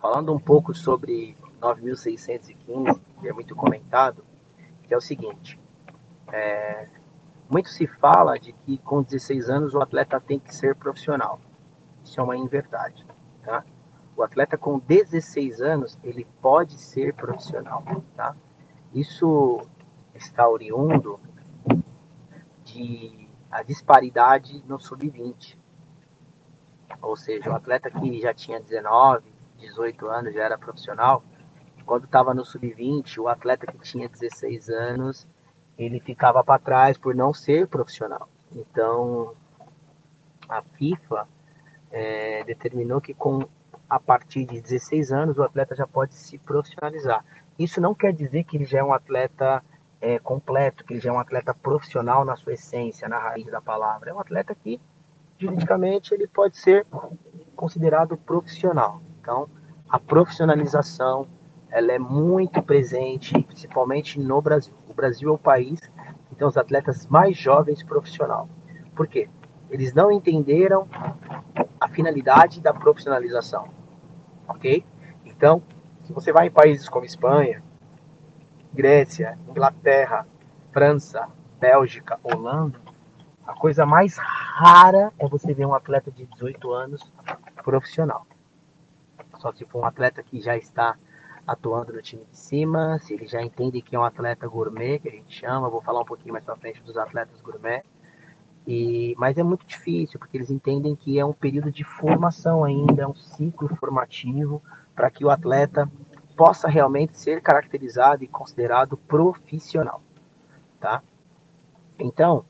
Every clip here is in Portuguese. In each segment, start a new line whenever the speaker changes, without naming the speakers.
falando um pouco sobre 9.615, que é muito comentado, que é o seguinte: é, muito se fala de que com 16 anos o atleta tem que ser profissional. Isso é uma inverdade. Tá? O atleta com 16 anos ele pode ser profissional. Tá? Isso está oriundo de a disparidade no sub-20. Ou seja, o atleta que já tinha 19, 18 anos, já era profissional, quando estava no sub-20, o atleta que tinha 16 anos, ele ficava para trás por não ser profissional. Então, a FIFA é, determinou que com a partir de 16 anos o atleta já pode se profissionalizar. Isso não quer dizer que ele já é um atleta é, completo, que ele já é um atleta profissional na sua essência, na raiz da palavra. É um atleta que, juridicamente, ele pode ser considerado profissional. Então, a profissionalização ela é muito presente, principalmente no Brasil. O Brasil é o país que tem os atletas mais jovens profissional. Por quê? Eles não entenderam a finalidade da profissionalização, ok? Então, se você vai em países como Espanha, Grécia, Inglaterra, França, Bélgica, Holanda, a coisa mais rara é você ver um atleta de 18 anos profissional. Só se for um atleta que já está atuando no time de cima, se ele já entende que é um atleta gourmet, que a gente chama, vou falar um pouquinho mais para frente dos atletas gourmet. E, mas é muito difícil, porque eles entendem que é um período de formação ainda, é um ciclo formativo para que o atleta possa realmente ser caracterizado e considerado profissional, tá? Então,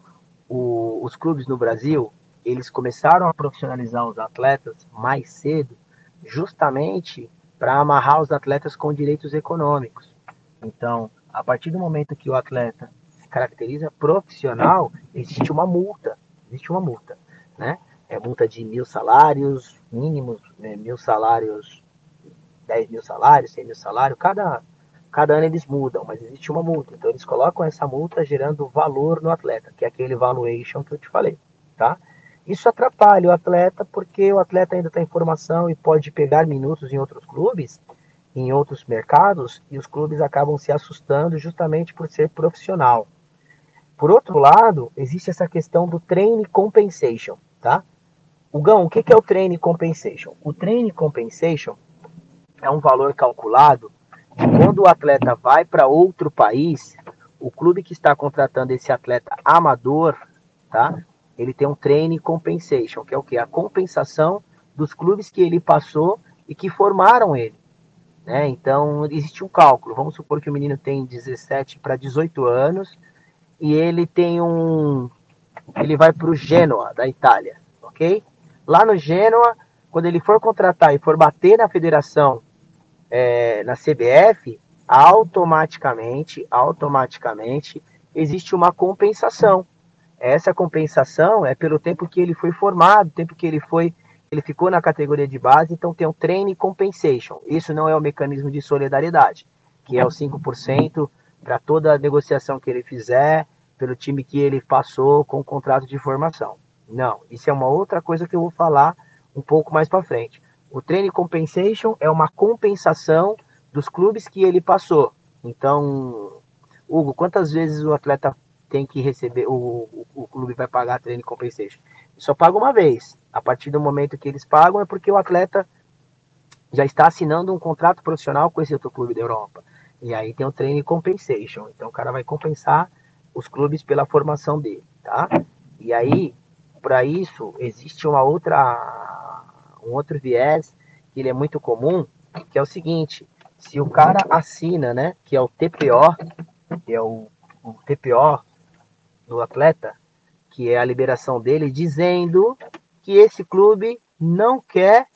o, os clubes no Brasil, eles começaram a profissionalizar os atletas mais cedo, justamente para amarrar os atletas com direitos econômicos. Então, a partir do momento que o atleta se caracteriza profissional, existe uma multa, existe uma multa, né? É multa de mil salários mínimos, né? mil salários, dez mil salários, cem mil salários, cada, cada ano eles mudam, mas existe uma multa. Então eles colocam essa multa gerando valor no atleta, que é aquele valuation que eu te falei, tá? Isso atrapalha o atleta porque o atleta ainda está em formação e pode pegar minutos em outros clubes, em outros mercados, e os clubes acabam se assustando justamente por ser profissional. Por outro lado, existe essa questão do training compensation, tá? O Gão, o que é o training compensation? O training compensation é um valor calculado de quando o atleta vai para outro país, o clube que está contratando esse atleta amador, tá? Ele tem um training compensation, que é o que? A compensação dos clubes que ele passou e que formaram ele. Né? Então, existe um cálculo. Vamos supor que o menino tem 17 para 18 anos e ele tem um. Ele vai para o Genoa, da Itália, ok? Lá no Genoa, quando ele for contratar e for bater na federação, é, na CBF, automaticamente, automaticamente, existe uma compensação essa compensação é pelo tempo que ele foi formado, tempo que ele foi, ele ficou na categoria de base, então tem um training compensation. Isso não é o mecanismo de solidariedade, que é o 5% para toda a negociação que ele fizer pelo time que ele passou com o contrato de formação. Não, isso é uma outra coisa que eu vou falar um pouco mais para frente. O training compensation é uma compensação dos clubes que ele passou. Então, Hugo, quantas vezes o atleta tem que receber, o, o, o clube vai pagar a training compensation. Só paga uma vez. A partir do momento que eles pagam é porque o atleta já está assinando um contrato profissional com esse outro clube da Europa. E aí tem o training compensation. Então o cara vai compensar os clubes pela formação dele, tá? E aí, para isso, existe uma outra um outro viés que ele é muito comum, que é o seguinte, se o cara assina, né, que é o TPO, que é o, o TPO do atleta, que é a liberação dele, dizendo que esse clube não quer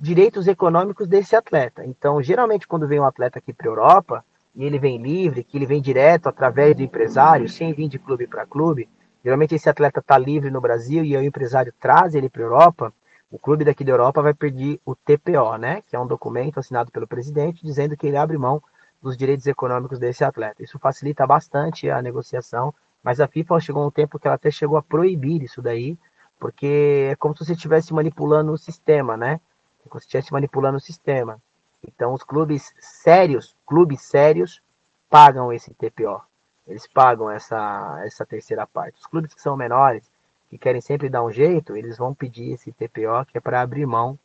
direitos econômicos desse atleta. Então, geralmente, quando vem um atleta aqui para a Europa, e ele vem livre, que ele vem direto através do empresário, sem vir de clube para clube, geralmente esse atleta está livre no Brasil e o empresário traz ele para a Europa, o clube daqui da Europa vai pedir o TPO, né, que é um documento assinado pelo presidente dizendo que ele abre mão dos direitos econômicos desse atleta. Isso facilita bastante a negociação mas a FIFA chegou um tempo que ela até chegou a proibir isso daí, porque é como se você estivesse manipulando o sistema, né? É como se estivesse manipulando o sistema. Então, os clubes sérios, clubes sérios, pagam esse TPO. Eles pagam essa, essa terceira parte. Os clubes que são menores, que querem sempre dar um jeito, eles vão pedir esse TPO, que é para abrir mão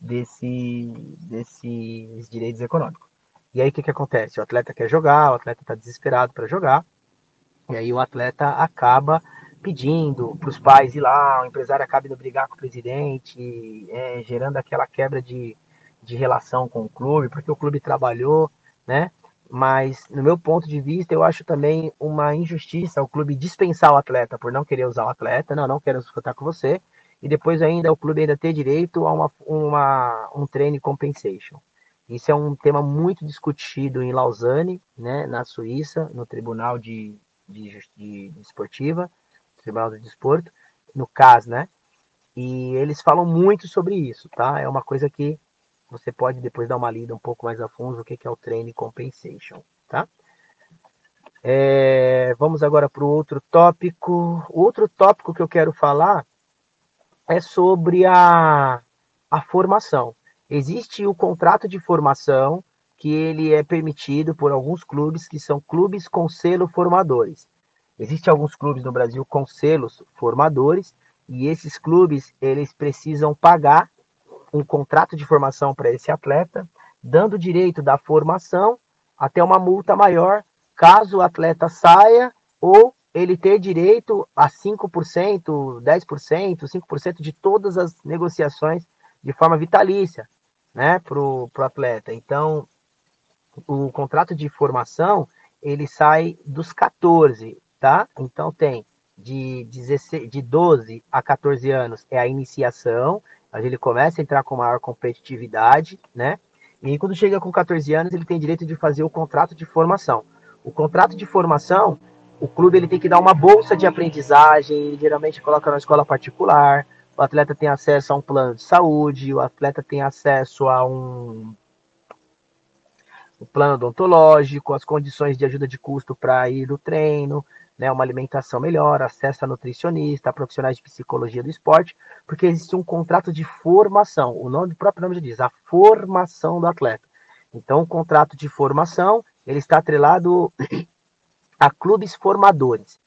desse, desses direitos econômicos. E aí o que, que acontece? O atleta quer jogar, o atleta está desesperado para jogar, e aí o atleta acaba pedindo para os pais ir lá, o empresário acaba indo brigar com o presidente, é, gerando aquela quebra de, de relação com o clube, porque o clube trabalhou, né? Mas, no meu ponto de vista, eu acho também uma injustiça o clube dispensar o atleta por não querer usar o atleta, não, não quero disputar com você, e depois ainda o clube ainda ter direito a uma, uma, um treino compensation. Isso é um tema muito discutido em Lausanne, né, na Suíça, no Tribunal de, de, de, de Esportiva, Tribunal do Desporto, no CAS, né? E eles falam muito sobre isso, tá? É uma coisa que você pode depois dar uma lida um pouco mais a fundo o que é o Training Compensation, tá? É, vamos agora para o outro tópico. O outro tópico que eu quero falar é sobre a, a formação. Existe o contrato de formação que ele é permitido por alguns clubes que são clubes com selo formadores. Existem alguns clubes no Brasil com selos formadores e esses clubes eles precisam pagar um contrato de formação para esse atleta, dando direito da formação até uma multa maior caso o atleta saia ou ele ter direito a 5%, 10%, 5% de todas as negociações de forma vitalícia né, para o atleta. Então, o contrato de formação ele sai dos 14, tá? Então tem de, 16, de 12 a 14 anos é a iniciação, ele começa a entrar com maior competitividade, né? E quando chega com 14 anos, ele tem direito de fazer o contrato de formação. O contrato de formação, o clube ele tem que dar uma bolsa de aprendizagem, geralmente coloca na escola particular. O atleta tem acesso a um plano de saúde, o atleta tem acesso a um, um plano odontológico, as condições de ajuda de custo para ir no treino, né, uma alimentação melhor, acesso a nutricionista, a profissionais de psicologia do esporte, porque existe um contrato de formação. O nome o próprio nome já diz, a formação do atleta. Então, o contrato de formação, ele está atrelado a clubes formadores.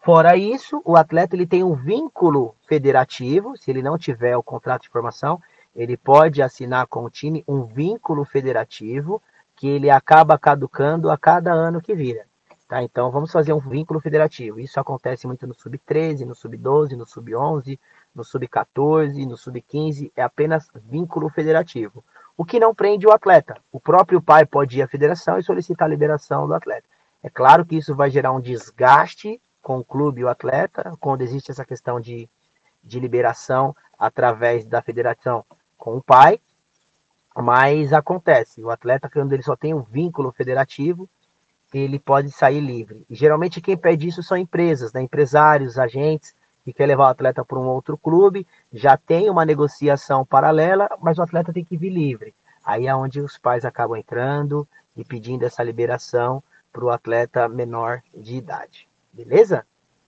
Fora isso, o atleta ele tem um vínculo federativo, se ele não tiver o contrato de formação, ele pode assinar com o time um vínculo federativo que ele acaba caducando a cada ano que vira. Tá? Então, vamos fazer um vínculo federativo. Isso acontece muito no sub-13, no sub-12, no sub-11, no sub-14, no sub-15. É apenas vínculo federativo. O que não prende o atleta. O próprio pai pode ir à federação e solicitar a liberação do atleta. É claro que isso vai gerar um desgaste com o clube e o atleta, quando existe essa questão de, de liberação através da federação com o pai, mas acontece. O atleta, quando ele só tem um vínculo federativo, ele pode sair livre. E geralmente quem pede isso são empresas, né? empresários, agentes, que quer levar o atleta para um outro clube, já tem uma negociação paralela, mas o atleta tem que vir livre. Aí é onde os pais acabam entrando e pedindo essa liberação para o atleta menor de idade. Beleza?